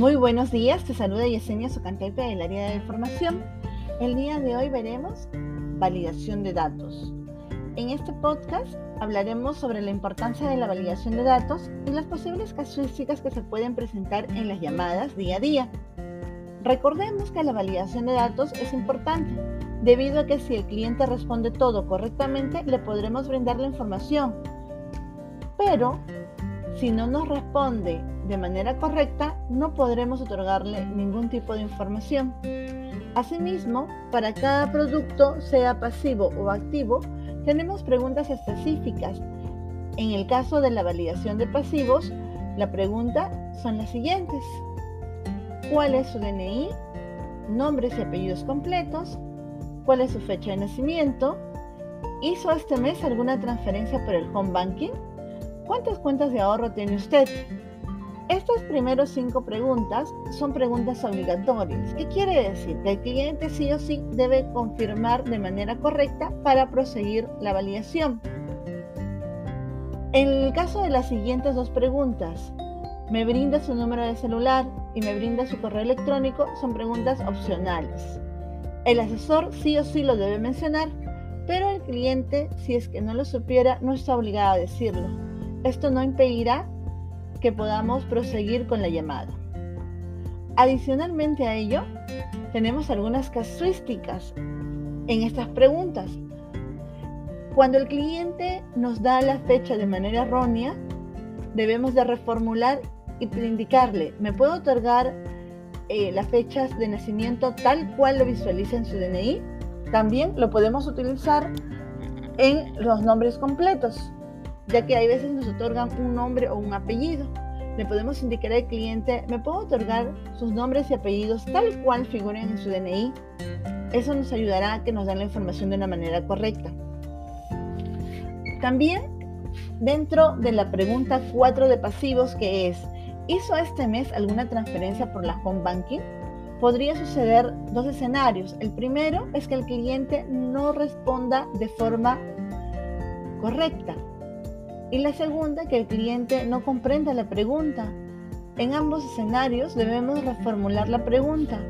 Muy buenos días, te saluda Yesenia Socantepe del área de formación. El día de hoy veremos validación de datos. En este podcast hablaremos sobre la importancia de la validación de datos y las posibles casuísticas que se pueden presentar en las llamadas día a día. Recordemos que la validación de datos es importante, debido a que si el cliente responde todo correctamente, le podremos brindar la información. Pero si no nos responde de manera correcta, no podremos otorgarle ningún tipo de información. Asimismo, para cada producto, sea pasivo o activo, tenemos preguntas específicas. En el caso de la validación de pasivos, la pregunta son las siguientes. ¿Cuál es su DNI? Nombres y apellidos completos. ¿Cuál es su fecha de nacimiento? ¿Hizo este mes alguna transferencia por el home banking? ¿Cuántas cuentas de ahorro tiene usted? Estas primeras cinco preguntas son preguntas obligatorias. ¿Qué quiere decir? Que el cliente sí o sí debe confirmar de manera correcta para proseguir la validación. En el caso de las siguientes dos preguntas, ¿me brinda su número de celular y me brinda su correo electrónico? Son preguntas opcionales. El asesor sí o sí lo debe mencionar, pero el cliente, si es que no lo supiera, no está obligado a decirlo. Esto no impedirá que podamos proseguir con la llamada. Adicionalmente a ello, tenemos algunas casuísticas en estas preguntas. Cuando el cliente nos da la fecha de manera errónea, debemos de reformular y indicarle, ¿me puedo otorgar eh, las fechas de nacimiento tal cual lo visualiza en su DNI? También lo podemos utilizar en los nombres completos ya que hay veces nos otorgan un nombre o un apellido. Le podemos indicar al cliente, ¿me puedo otorgar sus nombres y apellidos tal cual figuren en su DNI? Eso nos ayudará a que nos den la información de una manera correcta. También dentro de la pregunta 4 de pasivos que es, ¿hizo este mes alguna transferencia por la home banking? Podría suceder dos escenarios. El primero es que el cliente no responda de forma correcta y la segunda, que el cliente no comprenda la pregunta. En ambos escenarios debemos reformular la pregunta.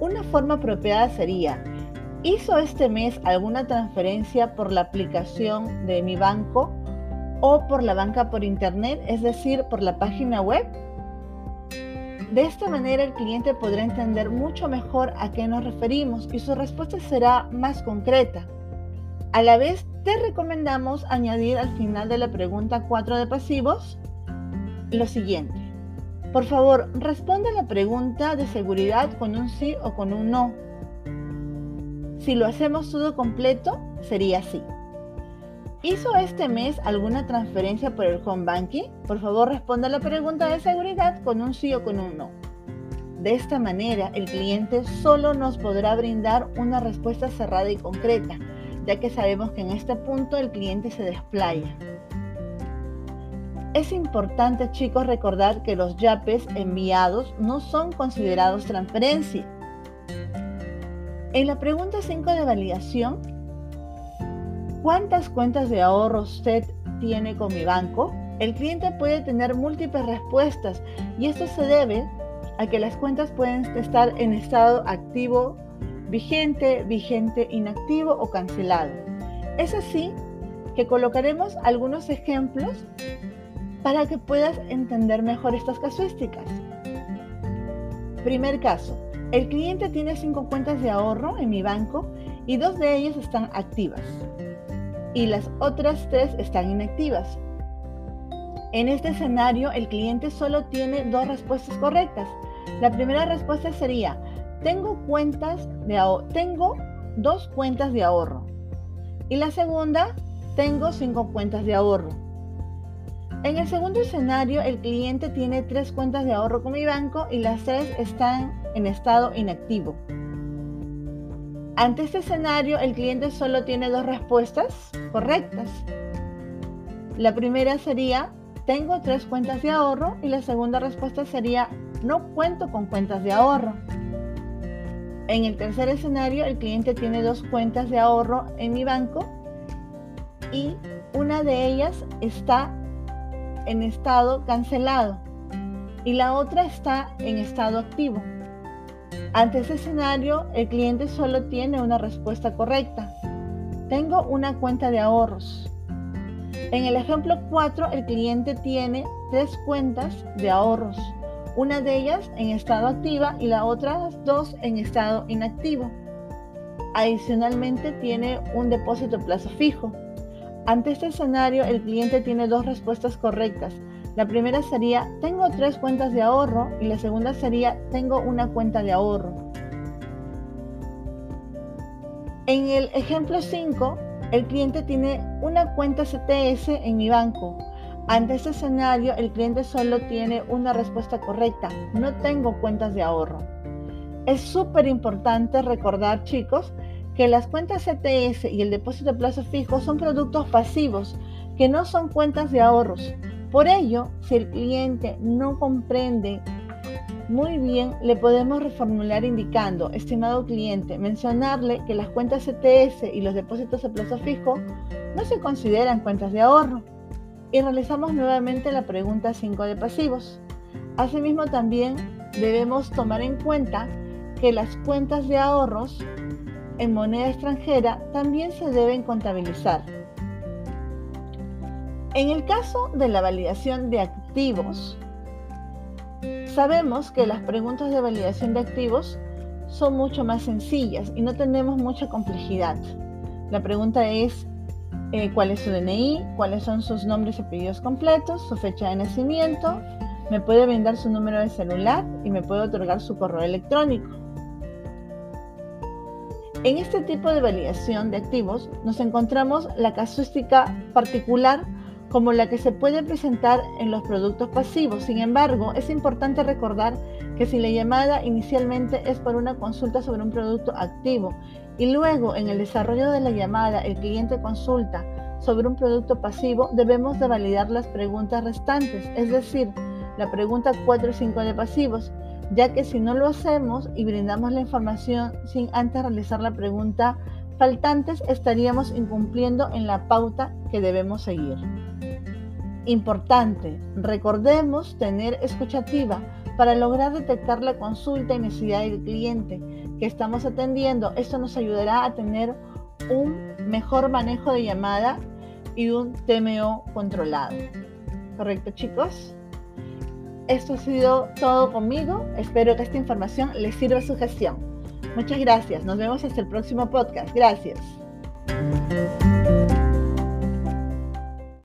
Una forma apropiada sería, ¿hizo este mes alguna transferencia por la aplicación de mi banco o por la banca por internet, es decir, por la página web? De esta manera el cliente podrá entender mucho mejor a qué nos referimos y su respuesta será más concreta. A la vez, te recomendamos añadir al final de la pregunta 4 de pasivos lo siguiente. Por favor, responde la pregunta de seguridad con un sí o con un no. Si lo hacemos todo completo, sería sí. ¿Hizo este mes alguna transferencia por el home banking? Por favor, responda la pregunta de seguridad con un sí o con un no. De esta manera, el cliente solo nos podrá brindar una respuesta cerrada y concreta ya que sabemos que en este punto el cliente se desplaya. Es importante chicos recordar que los yapes enviados no son considerados transferencia. En la pregunta 5 de validación, ¿cuántas cuentas de ahorro usted tiene con mi banco? El cliente puede tener múltiples respuestas y esto se debe a que las cuentas pueden estar en estado activo vigente, vigente, inactivo o cancelado. Es así que colocaremos algunos ejemplos para que puedas entender mejor estas casuísticas. Primer caso, el cliente tiene cinco cuentas de ahorro en mi banco y dos de ellas están activas y las otras tres están inactivas. En este escenario, el cliente solo tiene dos respuestas correctas. La primera respuesta sería, tengo cuentas de tengo dos cuentas de ahorro. Y la segunda, tengo cinco cuentas de ahorro. En el segundo escenario, el cliente tiene tres cuentas de ahorro con mi banco y las tres están en estado inactivo. Ante este escenario, el cliente solo tiene dos respuestas correctas. La primera sería, tengo tres cuentas de ahorro y la segunda respuesta sería, no cuento con cuentas de ahorro. En el tercer escenario, el cliente tiene dos cuentas de ahorro en mi banco y una de ellas está en estado cancelado. y la otra está en estado activo. Ante ese escenario, el cliente solo tiene una respuesta correcta. Tengo una cuenta de ahorros. En el ejemplo 4, el cliente tiene tres cuentas de ahorros, una de ellas en estado activa y las otras dos en estado inactivo. Adicionalmente tiene un depósito plazo fijo. Ante este escenario, el cliente tiene dos respuestas correctas. La primera sería, tengo tres cuentas de ahorro y la segunda sería, tengo una cuenta de ahorro. En el ejemplo 5, el cliente tiene una cuenta CTS en mi banco. Ante este escenario, el cliente solo tiene una respuesta correcta. No tengo cuentas de ahorro. Es súper importante recordar, chicos, que las cuentas CTS y el depósito de plazo fijo son productos pasivos, que no son cuentas de ahorros. Por ello, si el cliente no comprende muy bien, le podemos reformular indicando, estimado cliente, mencionarle que las cuentas CTS y los depósitos a plazo fijo no se consideran cuentas de ahorro. Y realizamos nuevamente la pregunta 5 de pasivos. Asimismo, también debemos tomar en cuenta que las cuentas de ahorros en moneda extranjera también se deben contabilizar. En el caso de la validación de activos, sabemos que las preguntas de validación de activos son mucho más sencillas y no tenemos mucha complejidad. La pregunta es eh, cuál es su DNI, cuáles son sus nombres y apellidos completos, su fecha de nacimiento, me puede brindar su número de celular y me puede otorgar su correo electrónico. En este tipo de validación de activos nos encontramos la casuística particular como la que se puede presentar en los productos pasivos. Sin embargo, es importante recordar que si la llamada inicialmente es por una consulta sobre un producto activo y luego en el desarrollo de la llamada el cliente consulta sobre un producto pasivo, debemos de validar las preguntas restantes, es decir, la pregunta 4 y 5 de pasivos, ya que si no lo hacemos y brindamos la información sin antes realizar la pregunta faltantes, estaríamos incumpliendo en la pauta que debemos seguir. Importante, recordemos tener escuchativa para lograr detectar la consulta y necesidad del cliente que estamos atendiendo. Esto nos ayudará a tener un mejor manejo de llamada y un TMO controlado. ¿Correcto chicos? Esto ha sido todo conmigo. Espero que esta información les sirva a su gestión. Muchas gracias. Nos vemos hasta el próximo podcast. Gracias.